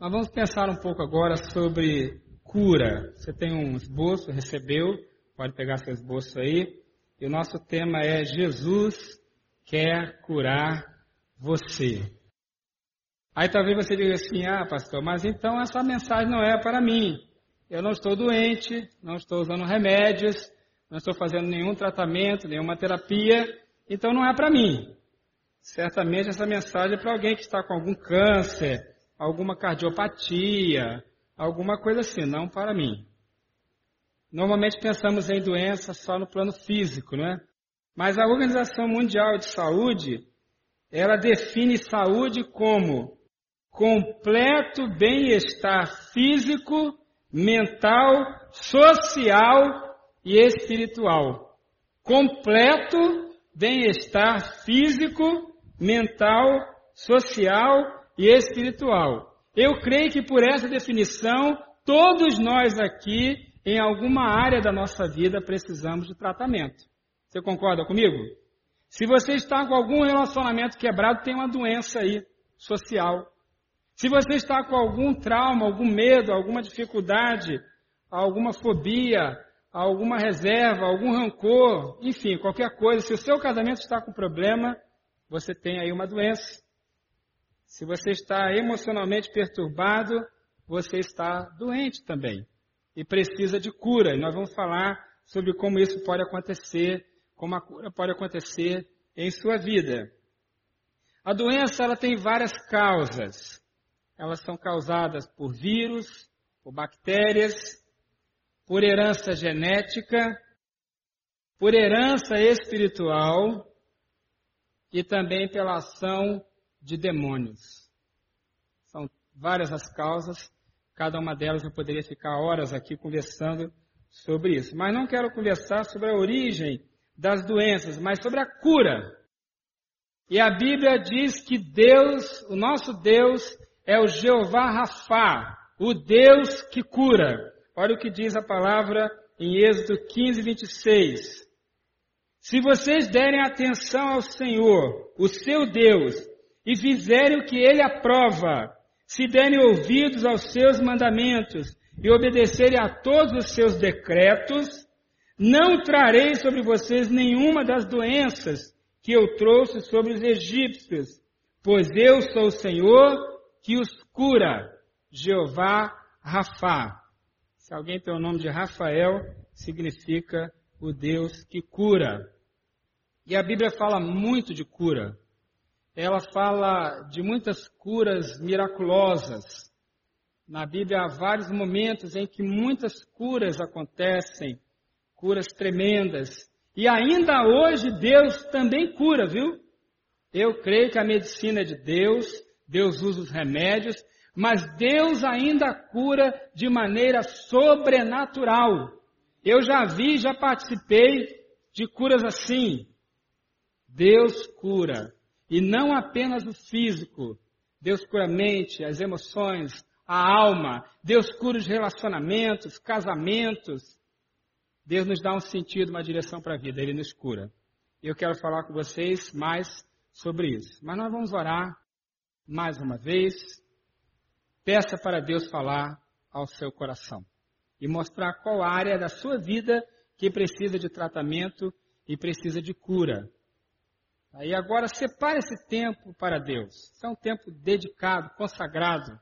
Nós vamos pensar um pouco agora sobre cura. Você tem um esboço, recebeu, pode pegar seu esboço aí. E o nosso tema é Jesus quer curar você. Aí talvez você diga assim: ah, pastor, mas então essa mensagem não é para mim. Eu não estou doente, não estou usando remédios, não estou fazendo nenhum tratamento, nenhuma terapia, então não é para mim. Certamente essa mensagem é para alguém que está com algum câncer, alguma cardiopatia, alguma coisa assim, não para mim. Normalmente pensamos em doença só no plano físico, não é? Mas a Organização Mundial de Saúde, ela define saúde como completo bem-estar físico, mental, social e espiritual. Completo bem-estar físico, mental, social e espiritual. Eu creio que por essa definição, todos nós aqui, em alguma área da nossa vida, precisamos de tratamento. Você concorda comigo? Se você está com algum relacionamento quebrado, tem uma doença aí, social. Se você está com algum trauma, algum medo, alguma dificuldade, alguma fobia, alguma reserva, algum rancor, enfim, qualquer coisa, se o seu casamento está com problema, você tem aí uma doença. Se você está emocionalmente perturbado, você está doente também e precisa de cura. E nós vamos falar sobre como isso pode acontecer, como a cura pode acontecer em sua vida. A doença ela tem várias causas elas são causadas por vírus, por bactérias, por herança genética, por herança espiritual e também pela ação de demônios. São várias as causas, cada uma delas eu poderia ficar horas aqui conversando sobre isso. Mas não quero conversar sobre a origem das doenças, mas sobre a cura. E a Bíblia diz que Deus, o nosso Deus, é o Jeová Rafá, o Deus que cura. Olha o que diz a palavra em Êxodo 15, 26. Se vocês derem atenção ao Senhor, o seu Deus, e fizerem o que ele aprova, se derem ouvidos aos seus mandamentos e obedecerem a todos os seus decretos, não trarei sobre vocês nenhuma das doenças que eu trouxe sobre os egípcios, pois eu sou o Senhor que os cura, Jeová Rafá. Se alguém tem o nome de Rafael, significa o Deus que cura. E a Bíblia fala muito de cura. Ela fala de muitas curas miraculosas. Na Bíblia há vários momentos em que muitas curas acontecem, curas tremendas. E ainda hoje Deus também cura, viu? Eu creio que a medicina é de Deus, Deus usa os remédios, mas Deus ainda cura de maneira sobrenatural. Eu já vi, já participei de curas assim. Deus cura. E não apenas o físico. Deus cura a mente, as emoções, a alma. Deus cura os relacionamentos, casamentos. Deus nos dá um sentido, uma direção para a vida. Ele nos cura. Eu quero falar com vocês mais sobre isso. Mas nós vamos orar mais uma vez, peça para Deus falar ao seu coração e mostrar qual área da sua vida que precisa de tratamento e precisa de cura. Aí agora separe esse tempo para Deus. Isso é um tempo dedicado, consagrado.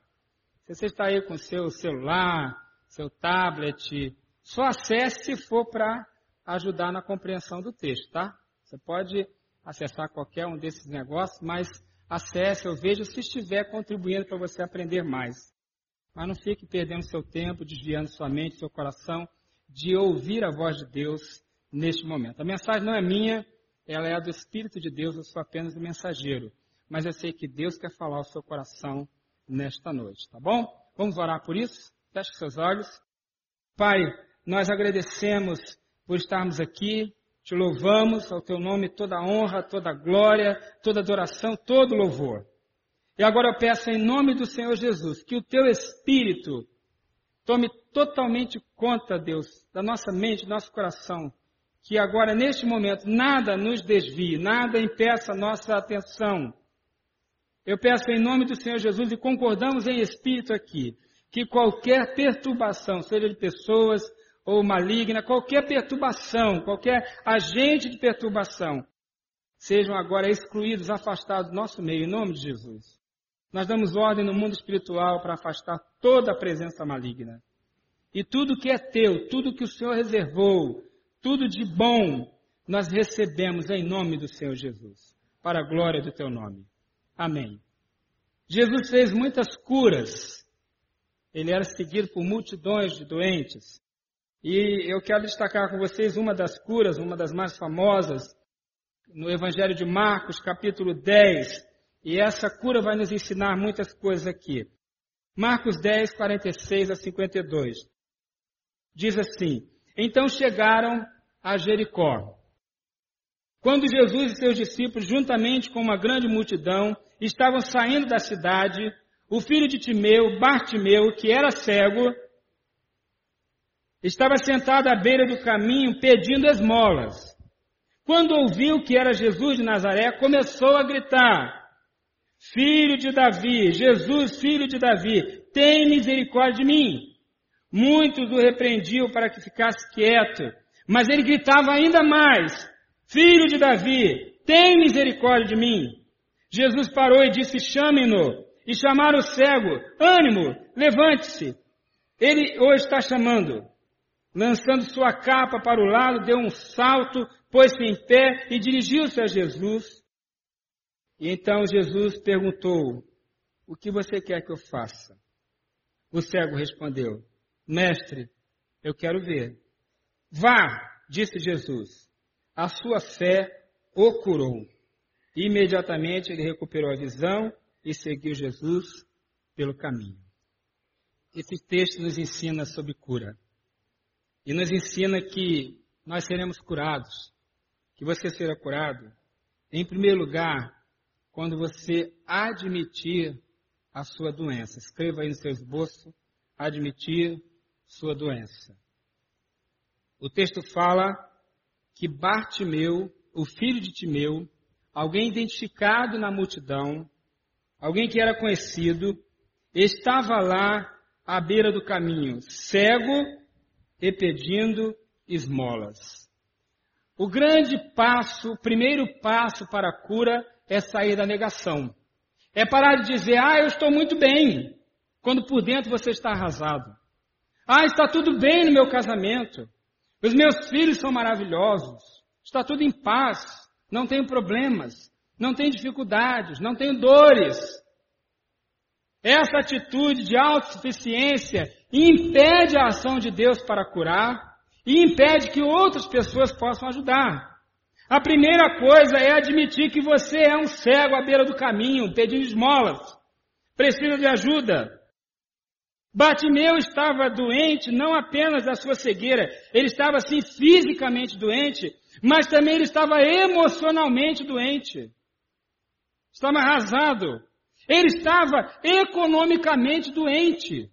Se você está aí com seu celular, seu tablet, só acesse se for para ajudar na compreensão do texto, tá? Você pode acessar qualquer um desses negócios, mas acesse ou veja se estiver contribuindo para você aprender mais. Mas não fique perdendo seu tempo, desviando sua mente, seu coração, de ouvir a voz de Deus neste momento. A mensagem não é minha, ela é a do Espírito de Deus, eu sou apenas o mensageiro. Mas eu sei que Deus quer falar ao seu coração nesta noite, tá bom? Vamos orar por isso? Feche seus olhos. Pai, nós agradecemos por estarmos aqui te louvamos ao teu nome toda honra, toda glória, toda adoração, todo louvor. E agora eu peço em nome do Senhor Jesus que o teu Espírito tome totalmente conta, Deus, da nossa mente, do nosso coração. Que agora, neste momento, nada nos desvie, nada impeça nossa atenção. Eu peço em nome do Senhor Jesus e concordamos em espírito aqui, que qualquer perturbação, seja de pessoas ou maligna, qualquer perturbação, qualquer agente de perturbação, sejam agora excluídos, afastados do nosso meio, em nome de Jesus. Nós damos ordem no mundo espiritual para afastar toda a presença maligna. E tudo que é teu, tudo que o Senhor reservou, tudo de bom, nós recebemos em nome do Senhor Jesus, para a glória do teu nome. Amém. Jesus fez muitas curas. Ele era seguido por multidões de doentes. E eu quero destacar com vocês uma das curas, uma das mais famosas, no Evangelho de Marcos, capítulo 10, e essa cura vai nos ensinar muitas coisas aqui. Marcos 10, 46 a 52. Diz assim: Então chegaram a Jericó. Quando Jesus e seus discípulos, juntamente com uma grande multidão, estavam saindo da cidade, o filho de Timeu, Bartimeu, que era cego, estava sentado à beira do caminho pedindo esmolas. Quando ouviu que era Jesus de Nazaré, começou a gritar: Filho de Davi, Jesus, filho de Davi, tem misericórdia de mim. Muitos o repreendiam para que ficasse quieto, mas ele gritava ainda mais: Filho de Davi, tem misericórdia de mim. Jesus parou e disse: Chame-no. E chamaram o cego: Ânimo, levante-se. Ele o está chamando. Lançando sua capa para o lado, deu um salto, pôs-se em pé e dirigiu-se a Jesus. E então Jesus perguntou: O que você quer que eu faça? O cego respondeu: Mestre, eu quero ver. Vá, disse Jesus. A sua fé o curou. Imediatamente ele recuperou a visão e seguiu Jesus pelo caminho. Esse texto nos ensina sobre cura. E nos ensina que nós seremos curados, que você será curado, em primeiro lugar, quando você admitir a sua doença. Escreva aí no seu esboço, admitir sua doença. O texto fala que Bartimeu, o filho de Timeu, alguém identificado na multidão, alguém que era conhecido, estava lá à beira do caminho, cego e pedindo esmolas. O grande passo, o primeiro passo para a cura é sair da negação. É parar de dizer, ah, eu estou muito bem, quando por dentro você está arrasado. Ah, está tudo bem no meu casamento. Os meus filhos são maravilhosos. Está tudo em paz. Não tenho problemas. Não tenho dificuldades. Não tenho dores. Essa atitude de autossuficiência impede a ação de Deus para curar e impede que outras pessoas possam ajudar. A primeira coisa é admitir que você é um cego à beira do caminho, pedindo esmolas. Precisa de ajuda. Batimeu estava doente não apenas da sua cegueira, ele estava sim fisicamente doente, mas também ele estava emocionalmente doente. Estava arrasado. Ele estava economicamente doente.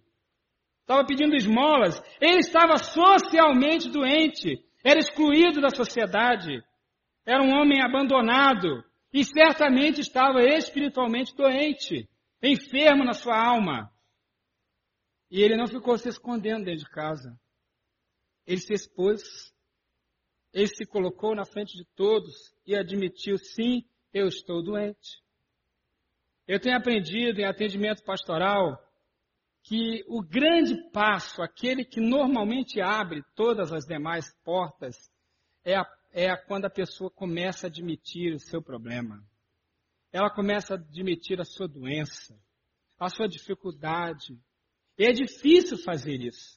Estava pedindo esmolas. Ele estava socialmente doente. Era excluído da sociedade. Era um homem abandonado e certamente estava espiritualmente doente, enfermo na sua alma. E ele não ficou se escondendo dentro de casa. Ele se expôs, ele se colocou na frente de todos e admitiu: sim, eu estou doente. Eu tenho aprendido em atendimento pastoral que o grande passo, aquele que normalmente abre todas as demais portas, é a é quando a pessoa começa a admitir o seu problema. Ela começa a admitir a sua doença, a sua dificuldade. E é difícil fazer isso.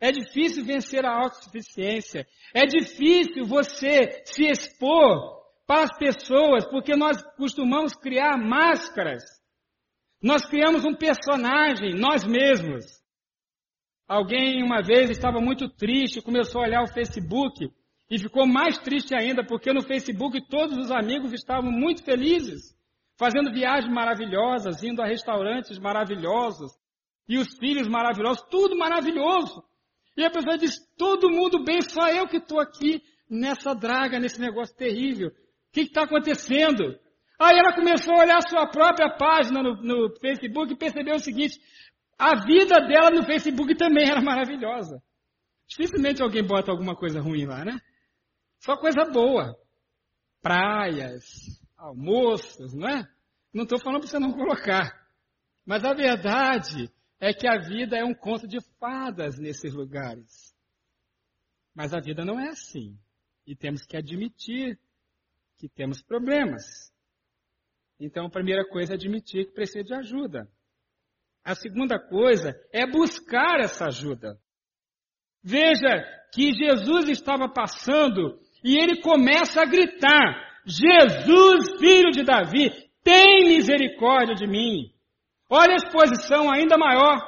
É difícil vencer a autossuficiência. É difícil você se expor para as pessoas, porque nós costumamos criar máscaras. Nós criamos um personagem, nós mesmos. Alguém uma vez estava muito triste, começou a olhar o Facebook e ficou mais triste ainda porque no Facebook todos os amigos estavam muito felizes, fazendo viagens maravilhosas, indo a restaurantes maravilhosos, e os filhos maravilhosos, tudo maravilhoso. E a pessoa diz: todo mundo bem, só eu que estou aqui nessa draga, nesse negócio terrível. O que está acontecendo? Aí ela começou a olhar a sua própria página no, no Facebook e percebeu o seguinte: a vida dela no Facebook também era maravilhosa. Dificilmente alguém bota alguma coisa ruim lá, né? Só coisa boa. Praias, almoços, não é? Não estou falando para você não colocar. Mas a verdade é que a vida é um conto de fadas nesses lugares. Mas a vida não é assim. E temos que admitir que temos problemas. Então, a primeira coisa é admitir que precisa de ajuda. A segunda coisa é buscar essa ajuda. Veja que Jesus estava passando e ele começa a gritar: Jesus, filho de Davi, tem misericórdia de mim. Olha a exposição ainda maior.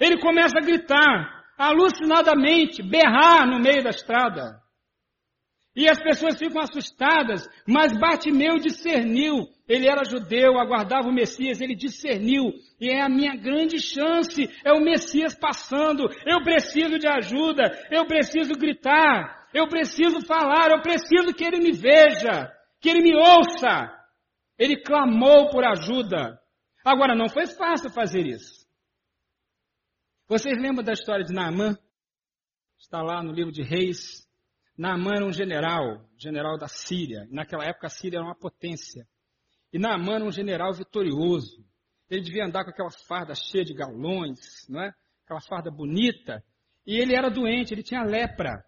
Ele começa a gritar, alucinadamente, berrar no meio da estrada. E as pessoas ficam assustadas, mas Bartimeu discerniu. Ele era judeu, aguardava o Messias, ele discerniu. E é a minha grande chance, é o Messias passando. Eu preciso de ajuda, eu preciso gritar, eu preciso falar, eu preciso que ele me veja, que ele me ouça. Ele clamou por ajuda. Agora, não foi fácil fazer isso. Vocês lembram da história de Naamã? Está lá no livro de Reis. Naamã era um general, general da Síria. Naquela época a Síria era uma potência. E Naamã era um general vitorioso. Ele devia andar com aquela farda cheia de galões, não é? Aquela farda bonita. E ele era doente, ele tinha lepra.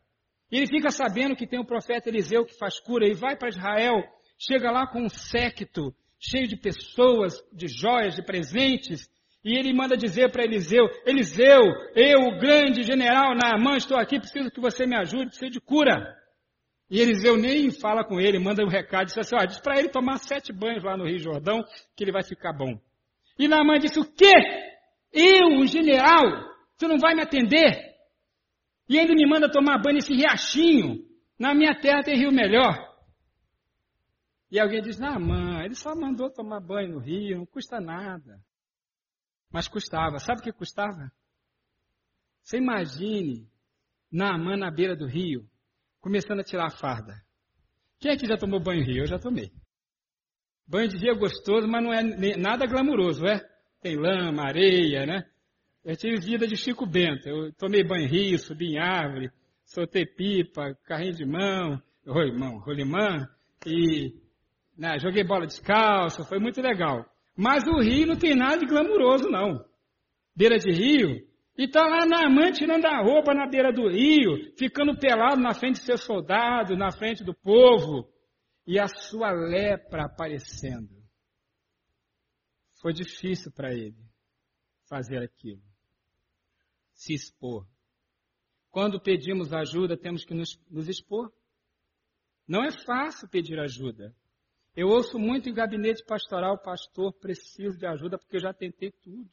E ele fica sabendo que tem o profeta Eliseu que faz cura e vai para Israel, chega lá com um séquito cheio de pessoas, de joias, de presentes, e ele manda dizer para Eliseu: Eliseu, eu, o grande general Naamã, estou aqui, preciso que você me ajude, preciso de cura. E Eliseu nem fala com ele, manda um recado, diz assim: ó, diz para ele tomar sete banhos lá no Rio Jordão, que ele vai ficar bom. E Naamã disse: o quê? Eu, um general, você não vai me atender? E ainda me manda tomar banho nesse riachinho. Na minha terra tem rio melhor. E alguém diz: Naamã, ele só mandou tomar banho no rio, não custa nada. Mas custava. Sabe o que custava? Você imagine Naamã na beira do rio, começando a tirar a farda. Quem aqui já tomou banho rio? Eu já tomei. Banho de rio é gostoso, mas não é nada glamuroso, é? Tem lama, areia, né? Eu tive vida de Chico Bento. Eu tomei banho rio, subi em árvore, soltei pipa, carrinho de mão, rolimão, rolimã, e né, joguei bola descalço, foi muito legal. Mas o rio não tem nada de glamuroso, não. Beira de rio. E tá lá na mãe tirando a roupa na beira do rio, ficando pelado na frente de seus soldados, na frente do povo. E a sua lepra aparecendo. Foi difícil para ele fazer aquilo. Se expor. Quando pedimos ajuda, temos que nos, nos expor. Não é fácil pedir ajuda. Eu ouço muito em gabinete pastoral, pastor, preciso de ajuda porque eu já tentei tudo.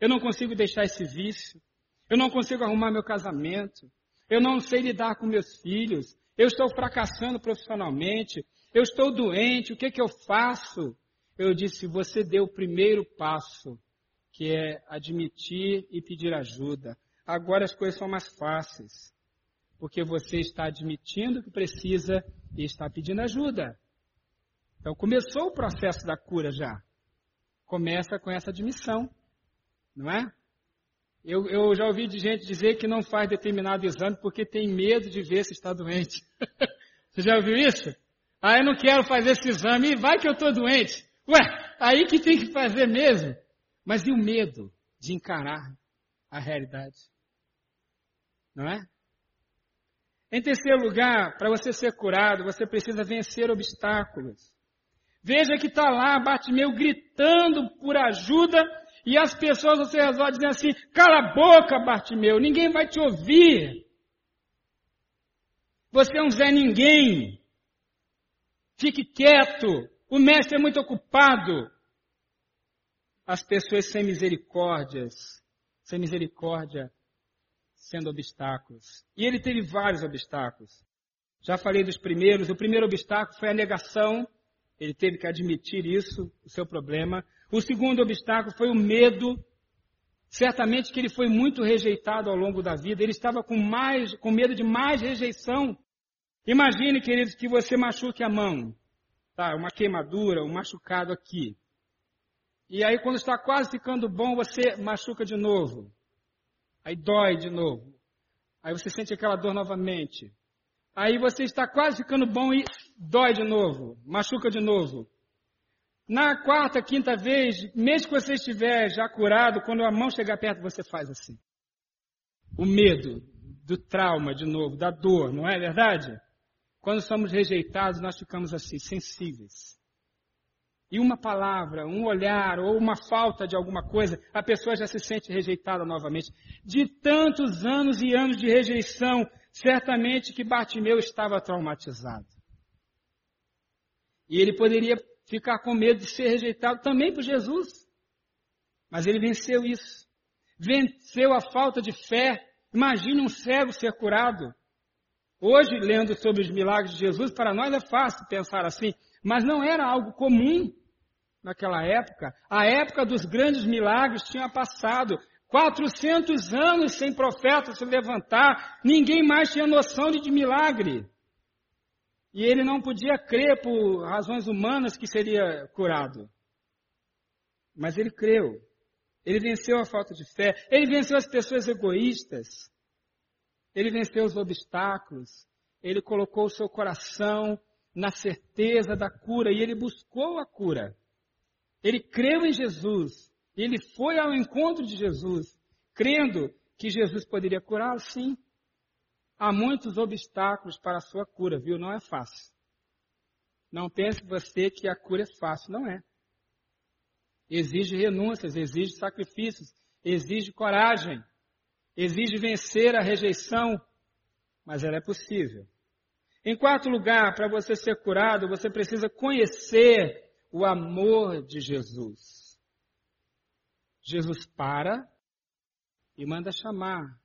Eu não consigo deixar esse vício. Eu não consigo arrumar meu casamento. Eu não sei lidar com meus filhos. Eu estou fracassando profissionalmente. Eu estou doente. O que, que eu faço? Eu disse: você deu o primeiro passo, que é admitir e pedir ajuda. Agora as coisas são mais fáceis, porque você está admitindo que precisa e está pedindo ajuda. Então começou o processo da cura já. Começa com essa admissão, não é? Eu, eu já ouvi de gente dizer que não faz determinado exame porque tem medo de ver se está doente. Você já ouviu isso? Ah, eu não quero fazer esse exame, vai que eu estou doente. Ué, aí que tem que fazer mesmo. Mas e o medo de encarar a realidade? Não é? Em terceiro lugar, para você ser curado, você precisa vencer obstáculos. Veja que está lá Bartimeu gritando por ajuda e as pessoas ao seu redor assim: cala a boca, Bartimeu, ninguém vai te ouvir. Você é Zé Ninguém. Fique quieto. O mestre é muito ocupado. As pessoas sem misericórdias, sem misericórdia, sendo obstáculos. E ele teve vários obstáculos. Já falei dos primeiros. O primeiro obstáculo foi a negação ele teve que admitir isso, o seu problema. O segundo obstáculo foi o medo. Certamente que ele foi muito rejeitado ao longo da vida. Ele estava com, mais, com medo de mais rejeição. Imagine, queridos, que você machuque a mão. tá, uma queimadura, um machucado aqui. E aí quando está quase ficando bom, você machuca de novo. Aí dói de novo. Aí você sente aquela dor novamente. Aí você está quase ficando bom e dói de novo, machuca de novo. Na quarta, quinta vez, mesmo que você estiver já curado, quando a mão chegar perto, você faz assim. O medo do trauma de novo, da dor, não é verdade? Quando somos rejeitados, nós ficamos assim, sensíveis. E uma palavra, um olhar ou uma falta de alguma coisa, a pessoa já se sente rejeitada novamente. De tantos anos e anos de rejeição, certamente que Bartimeu estava traumatizado. E ele poderia ficar com medo de ser rejeitado também por Jesus. Mas ele venceu isso. Venceu a falta de fé. Imagine um cego ser curado. Hoje, lendo sobre os milagres de Jesus, para nós é fácil pensar assim, mas não era algo comum naquela época. A época dos grandes milagres tinha passado. 400 anos sem profeta se levantar, ninguém mais tinha noção de milagre. E ele não podia crer por razões humanas que seria curado. Mas ele creu. Ele venceu a falta de fé. Ele venceu as pessoas egoístas. Ele venceu os obstáculos. Ele colocou o seu coração na certeza da cura e ele buscou a cura. Ele creu em Jesus. Ele foi ao encontro de Jesus, crendo que Jesus poderia curá-lo, sim. Há muitos obstáculos para a sua cura, viu? Não é fácil. Não pense você que a cura é fácil, não é. Exige renúncias, exige sacrifícios, exige coragem, exige vencer a rejeição, mas ela é possível. Em quarto lugar, para você ser curado, você precisa conhecer o amor de Jesus. Jesus para e manda chamar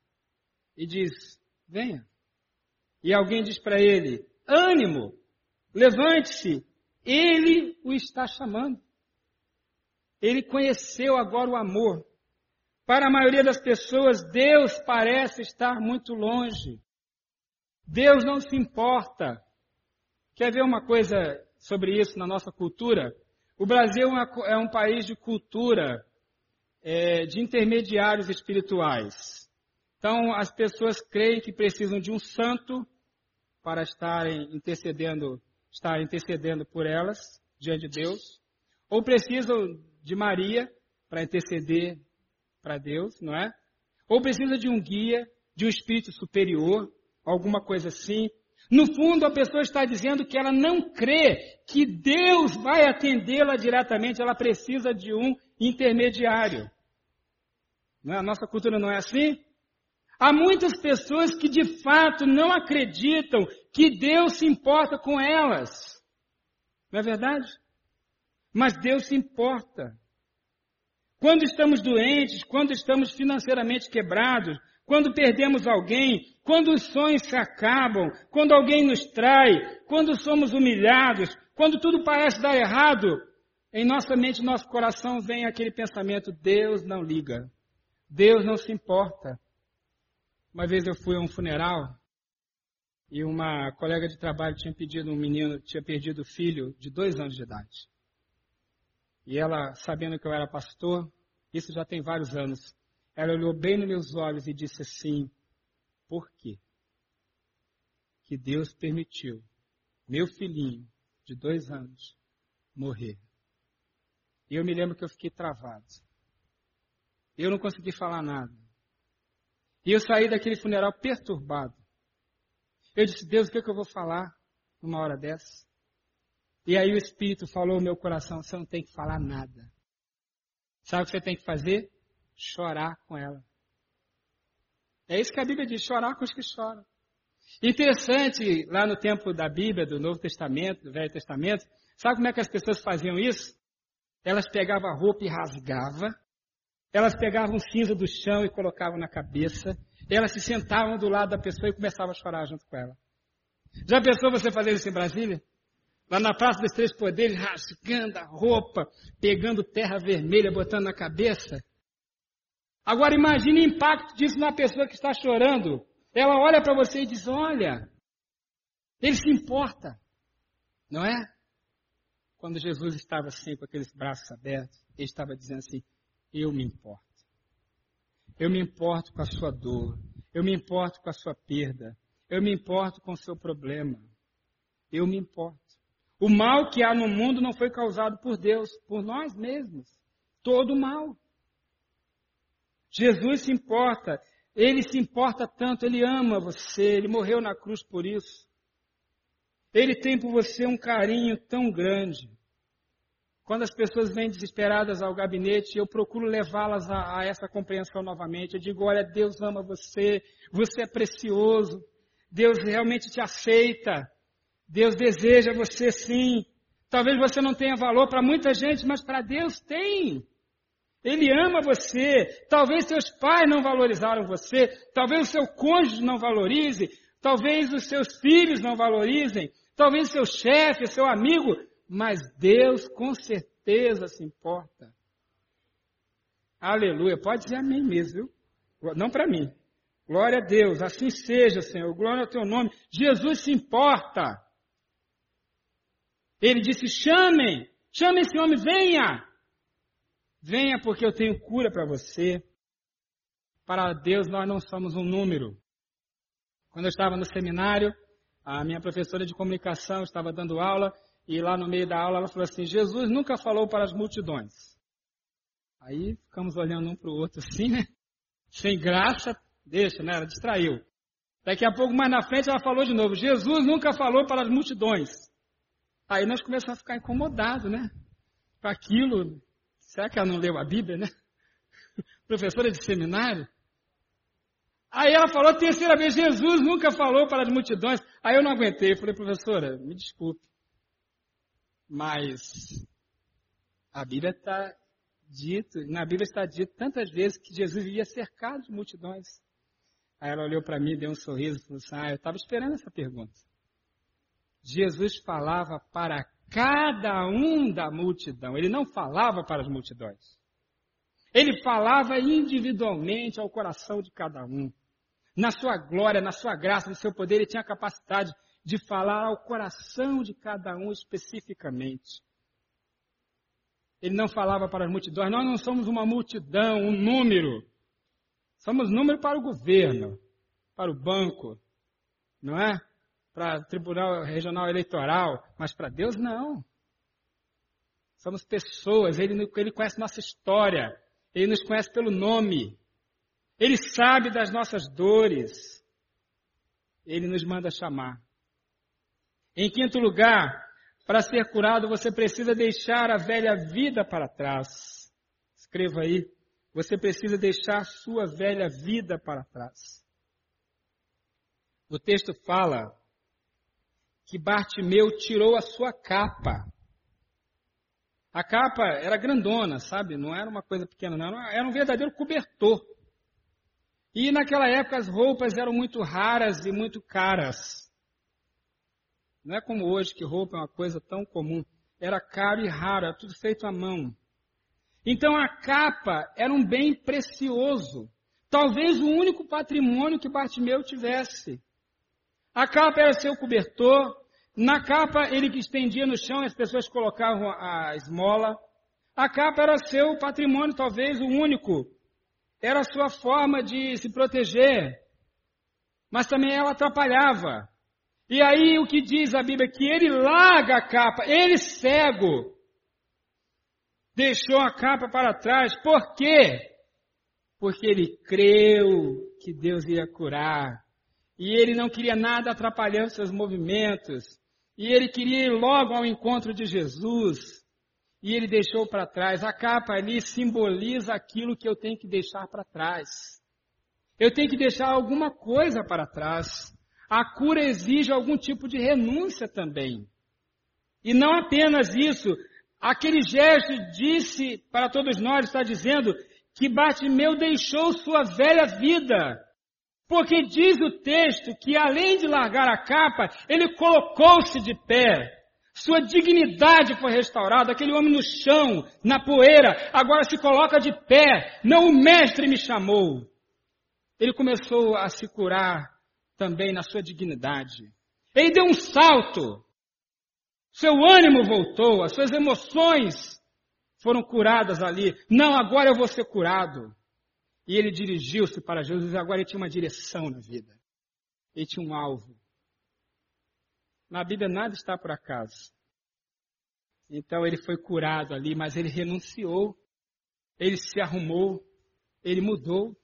e diz: venha. E alguém diz para ele: ânimo, levante-se, ele o está chamando. Ele conheceu agora o amor. Para a maioria das pessoas, Deus parece estar muito longe. Deus não se importa. Quer ver uma coisa sobre isso na nossa cultura? O Brasil é um país de cultura, é, de intermediários espirituais. Então, as pessoas creem que precisam de um santo para estarem intercedendo, estar intercedendo por elas diante de Deus, ou precisam de Maria para interceder para Deus, não é? Ou precisa de um guia, de um espírito superior, alguma coisa assim. No fundo, a pessoa está dizendo que ela não crê que Deus vai atendê-la diretamente, ela precisa de um intermediário. Não é? A nossa cultura não é assim? Há muitas pessoas que de fato não acreditam que Deus se importa com elas. Não é verdade? Mas Deus se importa. Quando estamos doentes, quando estamos financeiramente quebrados, quando perdemos alguém, quando os sonhos se acabam, quando alguém nos trai, quando somos humilhados, quando tudo parece dar errado, em nossa mente, nosso coração vem aquele pensamento: Deus não liga, Deus não se importa. Uma vez eu fui a um funeral e uma colega de trabalho tinha pedido um menino, tinha perdido o filho de dois anos de idade. E ela, sabendo que eu era pastor, isso já tem vários anos, ela olhou bem nos meus olhos e disse assim: Por quê? Que Deus permitiu meu filhinho de dois anos morrer. E eu me lembro que eu fiquei travado. Eu não consegui falar nada. E eu saí daquele funeral perturbado. Eu disse, Deus, o que, é que eu vou falar numa hora dessa? E aí o Espírito falou no meu coração, você não tem que falar nada. Sabe o que você tem que fazer? Chorar com ela. É isso que a Bíblia diz, chorar com os que choram. Interessante, lá no tempo da Bíblia, do Novo Testamento, do Velho Testamento, sabe como é que as pessoas faziam isso? Elas pegavam a roupa e rasgavam, elas pegavam cinza do chão e colocavam na cabeça. Elas se sentavam do lado da pessoa e começavam a chorar junto com ela. Já pensou você fazer isso em Brasília? Lá na Praça dos Três Poderes, rasgando a roupa, pegando terra vermelha, botando na cabeça. Agora imagine o impacto disso na pessoa que está chorando. Ela olha para você e diz: Olha, ele se importa, não é? Quando Jesus estava assim, com aqueles braços abertos, ele estava dizendo assim: Eu me importo. Eu me importo com a sua dor. Eu me importo com a sua perda. Eu me importo com o seu problema. Eu me importo. O mal que há no mundo não foi causado por Deus, por nós mesmos. Todo mal. Jesus se importa. Ele se importa tanto, ele ama você, ele morreu na cruz por isso. Ele tem por você um carinho tão grande. Quando as pessoas vêm desesperadas ao gabinete, eu procuro levá-las a, a, essa compreensão novamente. Eu digo: olha, Deus ama você, você é precioso, Deus realmente te aceita, Deus deseja você sim. Talvez você não tenha valor para muita gente, mas para Deus tem. Ele ama você. Talvez seus pais não valorizaram você, talvez o seu cônjuge não valorize, talvez os seus filhos não valorizem, talvez seu chefe, seu amigo mas Deus com certeza se importa. Aleluia. Pode dizer amém mesmo, viu? Não para mim. Glória a Deus. Assim seja, Senhor. Glória ao teu nome. Jesus se importa. Ele disse: chamem, chamem esse homem, venha. Venha porque eu tenho cura para você. Para Deus nós não somos um número. Quando eu estava no seminário, a minha professora de comunicação estava dando aula e lá no meio da aula ela falou assim: Jesus nunca falou para as multidões. Aí ficamos olhando um para o outro assim, né? Sem graça, deixa, né? Ela distraiu. Daqui a pouco, mais na frente, ela falou de novo: Jesus nunca falou para as multidões. Aí nós começamos a ficar incomodados, né? Com aquilo. Será que ela não leu a Bíblia, né? Professora de seminário. Aí ela falou a terceira vez: Jesus nunca falou para as multidões. Aí eu não aguentei. Eu falei, professora, me desculpe. Mas a Bíblia está dito, na Bíblia está dito tantas vezes que Jesus vivia cercado de multidões. Aí ela olhou para mim, deu um sorriso e falou assim: Ah, eu estava esperando essa pergunta. Jesus falava para cada um da multidão, ele não falava para as multidões. Ele falava individualmente ao coração de cada um. Na sua glória, na sua graça, no seu poder, ele tinha a capacidade de falar ao coração de cada um especificamente. Ele não falava para as multidões, nós não somos uma multidão, um número. Somos número para o governo, para o banco, não é? Para o Tribunal Regional Eleitoral, mas para Deus não. Somos pessoas, ele, ele conhece nossa história, ele nos conhece pelo nome, ele sabe das nossas dores, ele nos manda chamar. Em quinto lugar, para ser curado, você precisa deixar a velha vida para trás. Escreva aí. Você precisa deixar sua velha vida para trás. O texto fala que Bartimeu tirou a sua capa. A capa era grandona, sabe? Não era uma coisa pequena, não. Era um verdadeiro cobertor. E naquela época as roupas eram muito raras e muito caras. Não é como hoje que roupa é uma coisa tão comum. Era caro e raro, era tudo feito à mão. Então a capa era um bem precioso. Talvez o único patrimônio que Bartimeu tivesse. A capa era seu cobertor. Na capa ele estendia no chão e as pessoas colocavam a esmola. A capa era seu patrimônio, talvez o único. Era a sua forma de se proteger. Mas também ela atrapalhava. E aí o que diz a Bíblia? Que ele larga a capa, ele cego. Deixou a capa para trás. Por quê? Porque ele creu que Deus ia curar. E ele não queria nada atrapalhando seus movimentos. E ele queria ir logo ao encontro de Jesus. E ele deixou para trás. A capa ali simboliza aquilo que eu tenho que deixar para trás. Eu tenho que deixar alguma coisa para trás a cura exige algum tipo de renúncia também. E não apenas isso, aquele gesto disse para todos nós, está dizendo que Bartimeu deixou sua velha vida. Porque diz o texto que além de largar a capa, ele colocou-se de pé. Sua dignidade foi restaurada. Aquele homem no chão, na poeira, agora se coloca de pé. Não o mestre me chamou. Ele começou a se curar também na sua dignidade. Ele deu um salto. Seu ânimo voltou, as suas emoções foram curadas ali. Não, agora eu vou ser curado. E ele dirigiu-se para Jesus, agora ele tinha uma direção na vida. Ele tinha um alvo. Na Bíblia nada está por acaso. Então ele foi curado ali, mas ele renunciou. Ele se arrumou, ele mudou.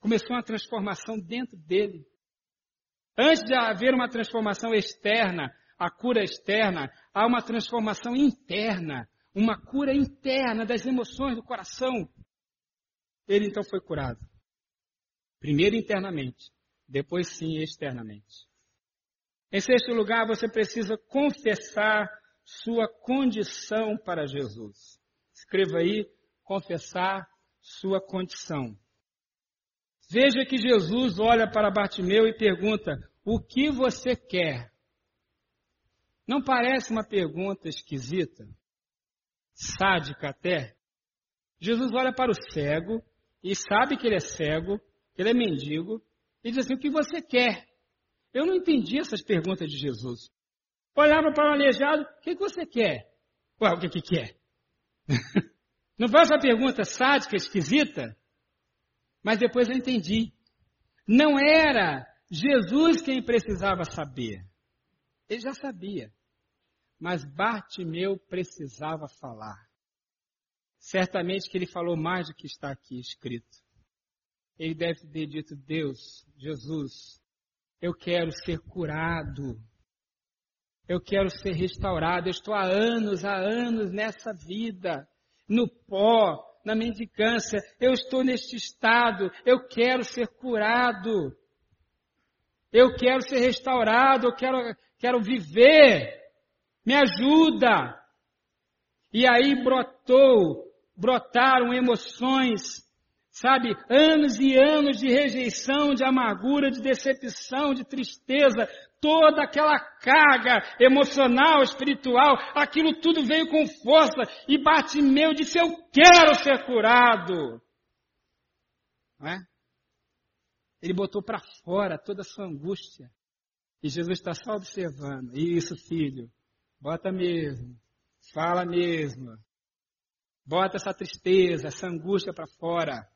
Começou uma transformação dentro dele. Antes de haver uma transformação externa, a cura externa, há uma transformação interna, uma cura interna das emoções do coração. Ele então foi curado. Primeiro internamente, depois sim externamente. Em sexto lugar, você precisa confessar sua condição para Jesus. Escreva aí, confessar sua condição. Veja que Jesus olha para Bartimeu e pergunta: O que você quer? Não parece uma pergunta esquisita? Sádica até? Jesus olha para o cego e sabe que ele é cego, que ele é mendigo, e diz assim: O que você quer? Eu não entendi essas perguntas de Jesus. Olhava para o aleijado: O que você quer? Ué, o que que quer? não foi essa pergunta sádica, esquisita? Mas depois eu entendi. Não era Jesus quem precisava saber. Ele já sabia. Mas Bartimeu precisava falar. Certamente que ele falou mais do que está aqui escrito. Ele deve ter dito: Deus, Jesus, eu quero ser curado. Eu quero ser restaurado. Eu estou há anos, há anos nessa vida, no pó, na mendicância, eu estou neste estado, eu quero ser curado, eu quero ser restaurado, eu quero, quero viver, me ajuda. E aí brotou, brotaram emoções Sabe, anos e anos de rejeição, de amargura, de decepção, de tristeza, toda aquela carga emocional, espiritual, aquilo tudo veio com força e Bartimeu disse: Eu quero ser curado. Não é? Ele botou para fora toda a sua angústia. E Jesus está só observando. Isso, filho, bota mesmo, fala mesmo. Bota essa tristeza, essa angústia para fora.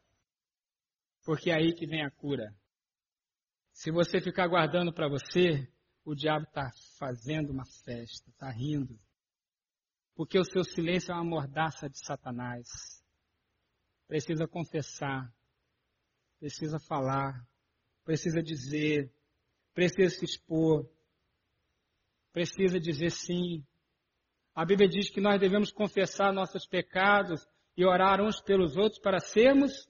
Porque é aí que vem a cura. Se você ficar guardando para você, o diabo está fazendo uma festa, está rindo. Porque o seu silêncio é uma mordaça de Satanás. Precisa confessar, precisa falar, precisa dizer, precisa se expor, precisa dizer sim. A Bíblia diz que nós devemos confessar nossos pecados e orar uns pelos outros para sermos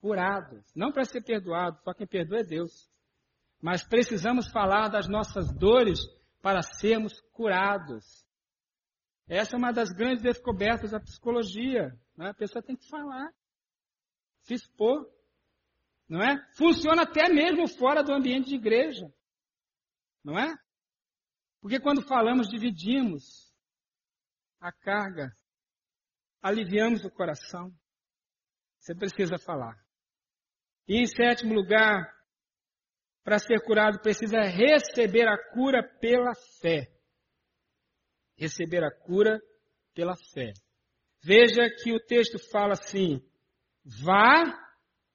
curados. Não para ser perdoado, só quem perdoa é Deus. Mas precisamos falar das nossas dores para sermos curados. Essa é uma das grandes descobertas da psicologia. Né? A pessoa tem que falar, se expor. Não é? Funciona até mesmo fora do ambiente de igreja. Não é? Porque quando falamos, dividimos a carga, aliviamos o coração. Você precisa falar. E em sétimo lugar, para ser curado, precisa receber a cura pela fé. Receber a cura pela fé. Veja que o texto fala assim: Vá,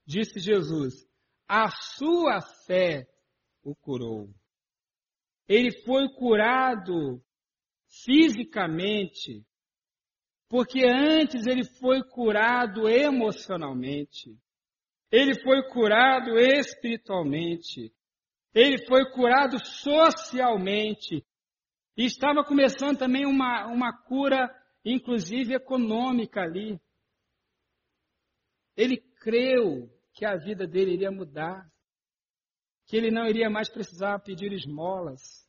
disse Jesus, a sua fé o curou. Ele foi curado fisicamente, porque antes ele foi curado emocionalmente. Ele foi curado espiritualmente. Ele foi curado socialmente. E estava começando também uma, uma cura, inclusive econômica ali. Ele creu que a vida dele iria mudar. Que ele não iria mais precisar pedir esmolas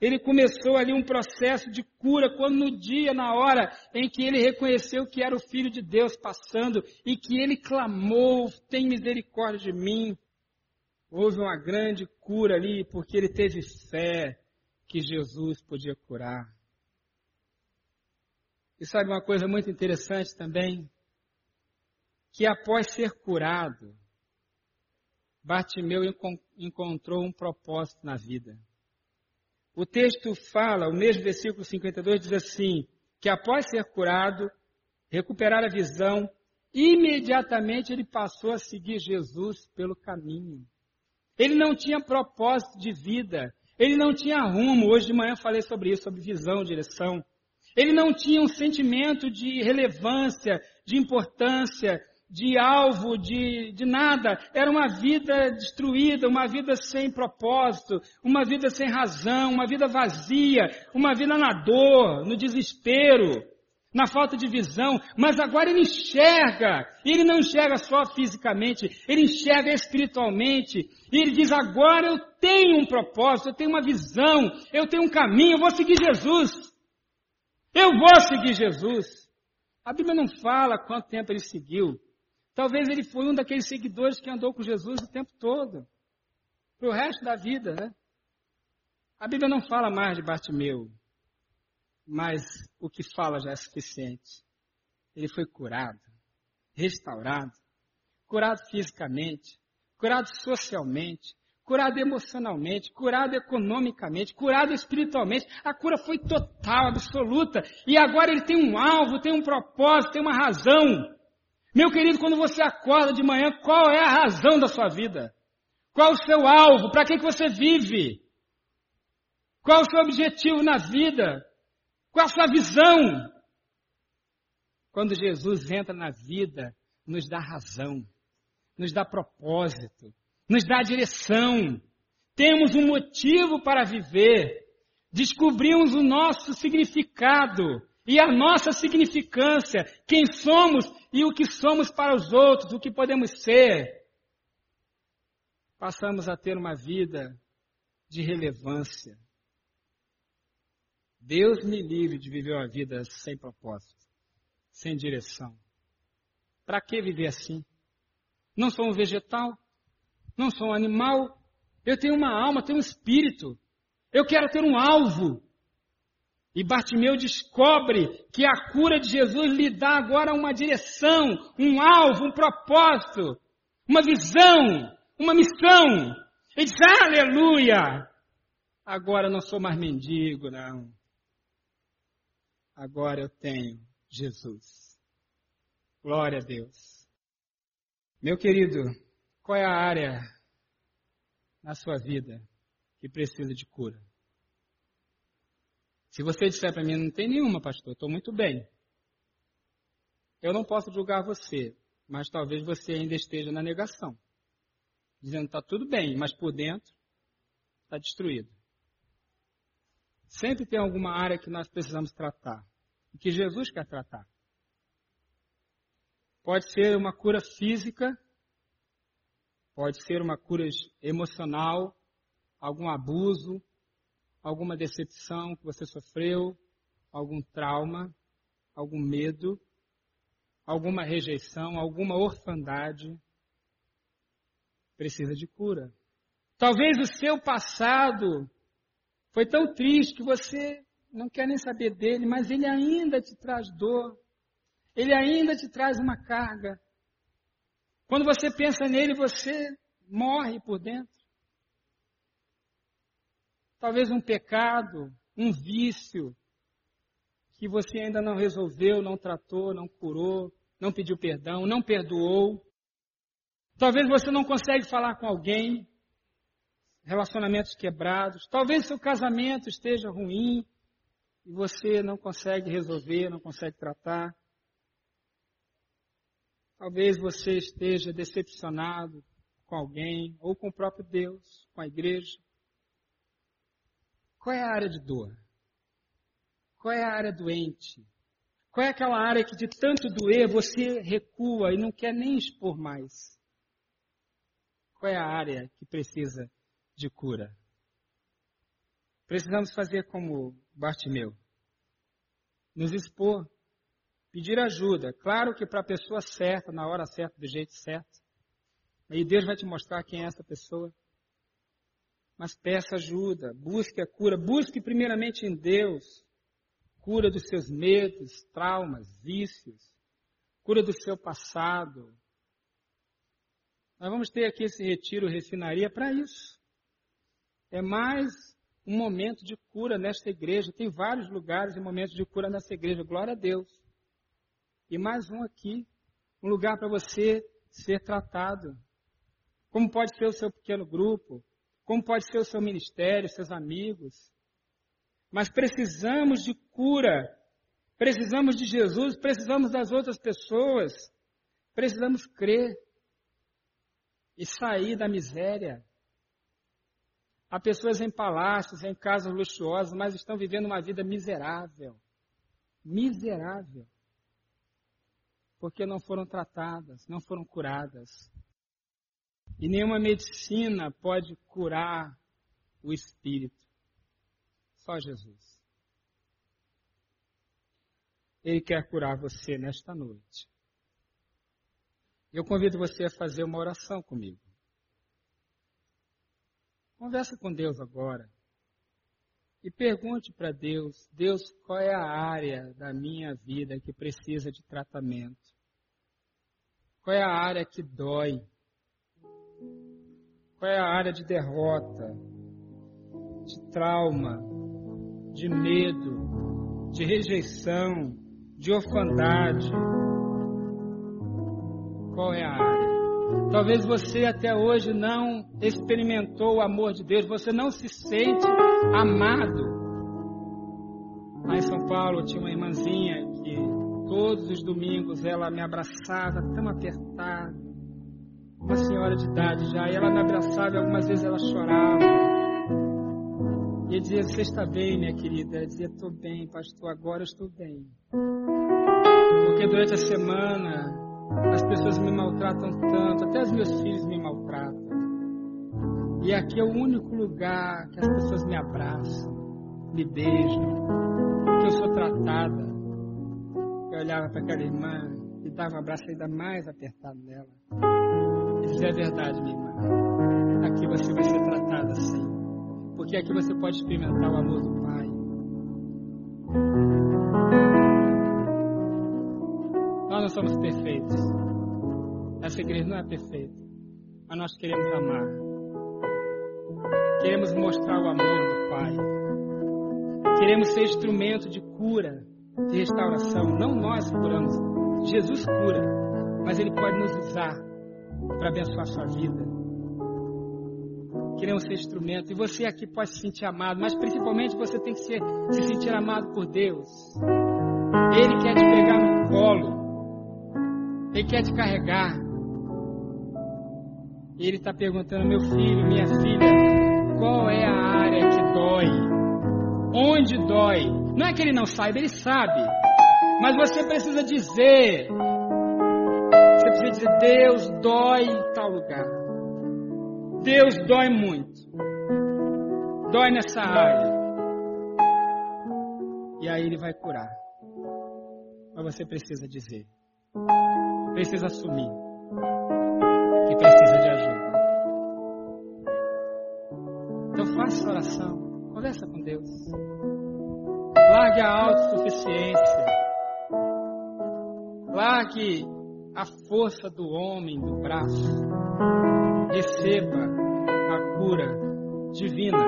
ele começou ali um processo de cura quando no dia, na hora em que ele reconheceu que era o Filho de Deus passando e que ele clamou, tem misericórdia de mim. Houve uma grande cura ali porque ele teve fé que Jesus podia curar. E sabe uma coisa muito interessante também? Que após ser curado, Bartimeu encontrou um propósito na vida. O texto fala, o mesmo versículo 52 diz assim: que após ser curado, recuperar a visão, imediatamente ele passou a seguir Jesus pelo caminho. Ele não tinha propósito de vida, ele não tinha rumo. Hoje de manhã falei sobre isso, sobre visão, direção. Ele não tinha um sentimento de relevância, de importância, de alvo, de, de nada. Era uma vida destruída, uma vida sem propósito, uma vida sem razão, uma vida vazia, uma vida na dor, no desespero, na falta de visão. Mas agora ele enxerga. Ele não enxerga só fisicamente, ele enxerga espiritualmente. E ele diz: agora eu tenho um propósito, eu tenho uma visão, eu tenho um caminho, eu vou seguir Jesus. Eu vou seguir Jesus. A Bíblia não fala quanto tempo ele seguiu. Talvez ele foi um daqueles seguidores que andou com Jesus o tempo todo. Para o resto da vida, né? A Bíblia não fala mais de Bartimeu. Mas o que fala já é suficiente. Ele foi curado, restaurado, curado fisicamente, curado socialmente, curado emocionalmente, curado economicamente, curado espiritualmente. A cura foi total, absoluta. E agora ele tem um alvo, tem um propósito, tem uma razão. Meu querido, quando você acorda de manhã, qual é a razão da sua vida? Qual o seu alvo? Para que, que você vive? Qual o seu objetivo na vida? Qual a sua visão? Quando Jesus entra na vida, nos dá razão, nos dá propósito, nos dá direção. Temos um motivo para viver. Descobrimos o nosso significado e a nossa significância, quem somos e o que somos para os outros, o que podemos ser. Passamos a ter uma vida de relevância. Deus me livre de viver uma vida sem propósito, sem direção. Para que viver assim? Não sou um vegetal, não sou um animal, eu tenho uma alma, tenho um espírito. Eu quero ter um alvo. E Bartimeu descobre que a cura de Jesus lhe dá agora uma direção, um alvo, um propósito, uma visão, uma missão. Ele diz: Aleluia! Agora eu não sou mais mendigo, não. Agora eu tenho Jesus. Glória a Deus. Meu querido, qual é a área na sua vida que precisa de cura? Se você disser para mim, não tem nenhuma, pastor, estou muito bem. Eu não posso julgar você, mas talvez você ainda esteja na negação. Dizendo está tudo bem, mas por dentro está destruído. Sempre tem alguma área que nós precisamos tratar. E que Jesus quer tratar. Pode ser uma cura física, pode ser uma cura emocional, algum abuso, alguma decepção que você sofreu, algum trauma, algum medo, alguma rejeição, alguma orfandade, precisa de cura. Talvez o seu passado foi tão triste que você não quer nem saber dele, mas ele ainda te traz dor. Ele ainda te traz uma carga. Quando você pensa nele, você morre por dentro. Talvez um pecado, um vício que você ainda não resolveu, não tratou, não curou, não pediu perdão, não perdoou. Talvez você não consegue falar com alguém, relacionamentos quebrados. Talvez seu casamento esteja ruim e você não consegue resolver, não consegue tratar. Talvez você esteja decepcionado com alguém ou com o próprio Deus, com a igreja. Qual é a área de dor? Qual é a área doente? Qual é aquela área que de tanto doer você recua e não quer nem expor mais? Qual é a área que precisa de cura? Precisamos fazer como Bartimeu. Nos expor, pedir ajuda. Claro que para a pessoa certa, na hora certa, do jeito certo. E Deus vai te mostrar quem é essa pessoa mas peça ajuda, busque a cura, busque primeiramente em Deus, cura dos seus medos, traumas, vícios, cura do seu passado. Nós vamos ter aqui esse retiro refinaria para isso. É mais um momento de cura nesta igreja. Tem vários lugares e momentos de cura nessa igreja. Glória a Deus. E mais um aqui, um lugar para você ser tratado. Como pode ser o seu pequeno grupo, como pode ser o seu ministério, seus amigos. Mas precisamos de cura, precisamos de Jesus, precisamos das outras pessoas, precisamos crer e sair da miséria. Há pessoas em palácios, em casas luxuosas, mas estão vivendo uma vida miserável. Miserável. Porque não foram tratadas, não foram curadas. E nenhuma medicina pode curar o espírito. Só Jesus. Ele quer curar você nesta noite. Eu convido você a fazer uma oração comigo. Conversa com Deus agora. E pergunte para Deus: Deus, qual é a área da minha vida que precisa de tratamento? Qual é a área que dói? Qual é a área de derrota, de trauma, de medo, de rejeição, de orfandade? Qual é a área? Talvez você até hoje não experimentou o amor de Deus, você não se sente amado. Lá em São Paulo tinha uma irmãzinha que todos os domingos ela me abraçava tão apertada, uma senhora de idade já, e ela me abraçava e algumas vezes ela chorava. E eu dizia, você está bem, minha querida? Ela dizia, estou bem, pastor, agora eu estou bem. Porque durante a semana as pessoas me maltratam tanto, até os meus filhos me maltratam. E aqui é o único lugar que as pessoas me abraçam, me beijam, que eu sou tratada. Eu olhava para aquela irmã e dava um abraço ainda mais apertado nela. E dizia, é verdade, minha irmã. Aqui você vai ser tratada assim. Porque aqui você pode experimentar o amor do Pai. Nós não somos perfeitos. Essa igreja não é perfeita. Mas nós queremos amar. Queremos mostrar o amor do Pai. Queremos ser instrumento de cura, de restauração. Não nós curamos. Jesus cura. Mas Ele pode nos usar para abençoar sua vida. Queremos ser instrumento. E você aqui pode se sentir amado, mas principalmente você tem que ser, se sentir amado por Deus. Ele quer te pegar no colo. Ele quer te carregar. E ele está perguntando, meu filho, minha filha, qual é a área que dói? Onde dói? Não é que ele não saiba, ele sabe. Mas você precisa dizer. Precisa dizer, Deus dói em tal lugar. Deus dói muito. Dói nessa área. E aí ele vai curar. Mas você precisa dizer precisa assumir que precisa de ajuda. Então faça oração, conversa com Deus. Largue a autossuficiência. Largue a força do homem do braço. Receba a cura divina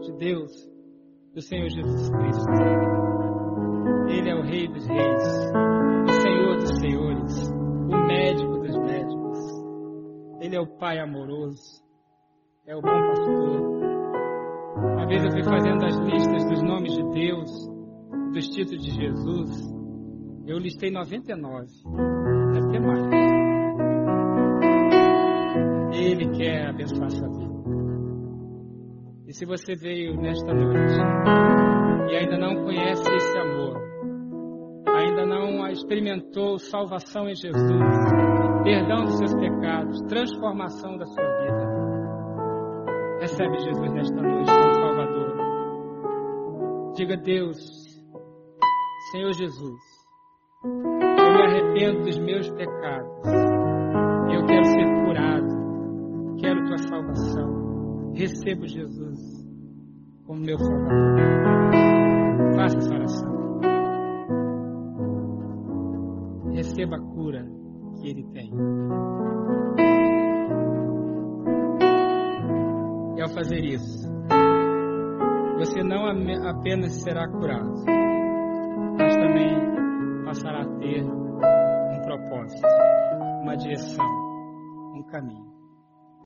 de Deus, do Senhor Jesus Cristo. Ele é o Rei dos Reis, o Senhor dos Senhores, o médico dos médicos. Ele é o Pai amoroso, é o bom pastor. Uma vez eu fui fazendo as listas dos nomes de Deus, dos títulos de Jesus. Eu listei 99. Ter mais. Ele quer abençoar sua vida. E se você veio nesta noite e ainda não conhece esse amor, ainda não experimentou salvação em Jesus, perdão dos seus pecados, transformação da sua vida, recebe Jesus nesta noite como Salvador. Diga Deus, Senhor Jesus, me arrependo dos meus pecados. Eu quero ser curado. Quero tua salvação. Recebo Jesus como meu Salvador. Faça essa oração. Receba a cura que Ele tem. E ao fazer isso, você não apenas será curado, mas também passará a ter um propósito, uma direção, um caminho.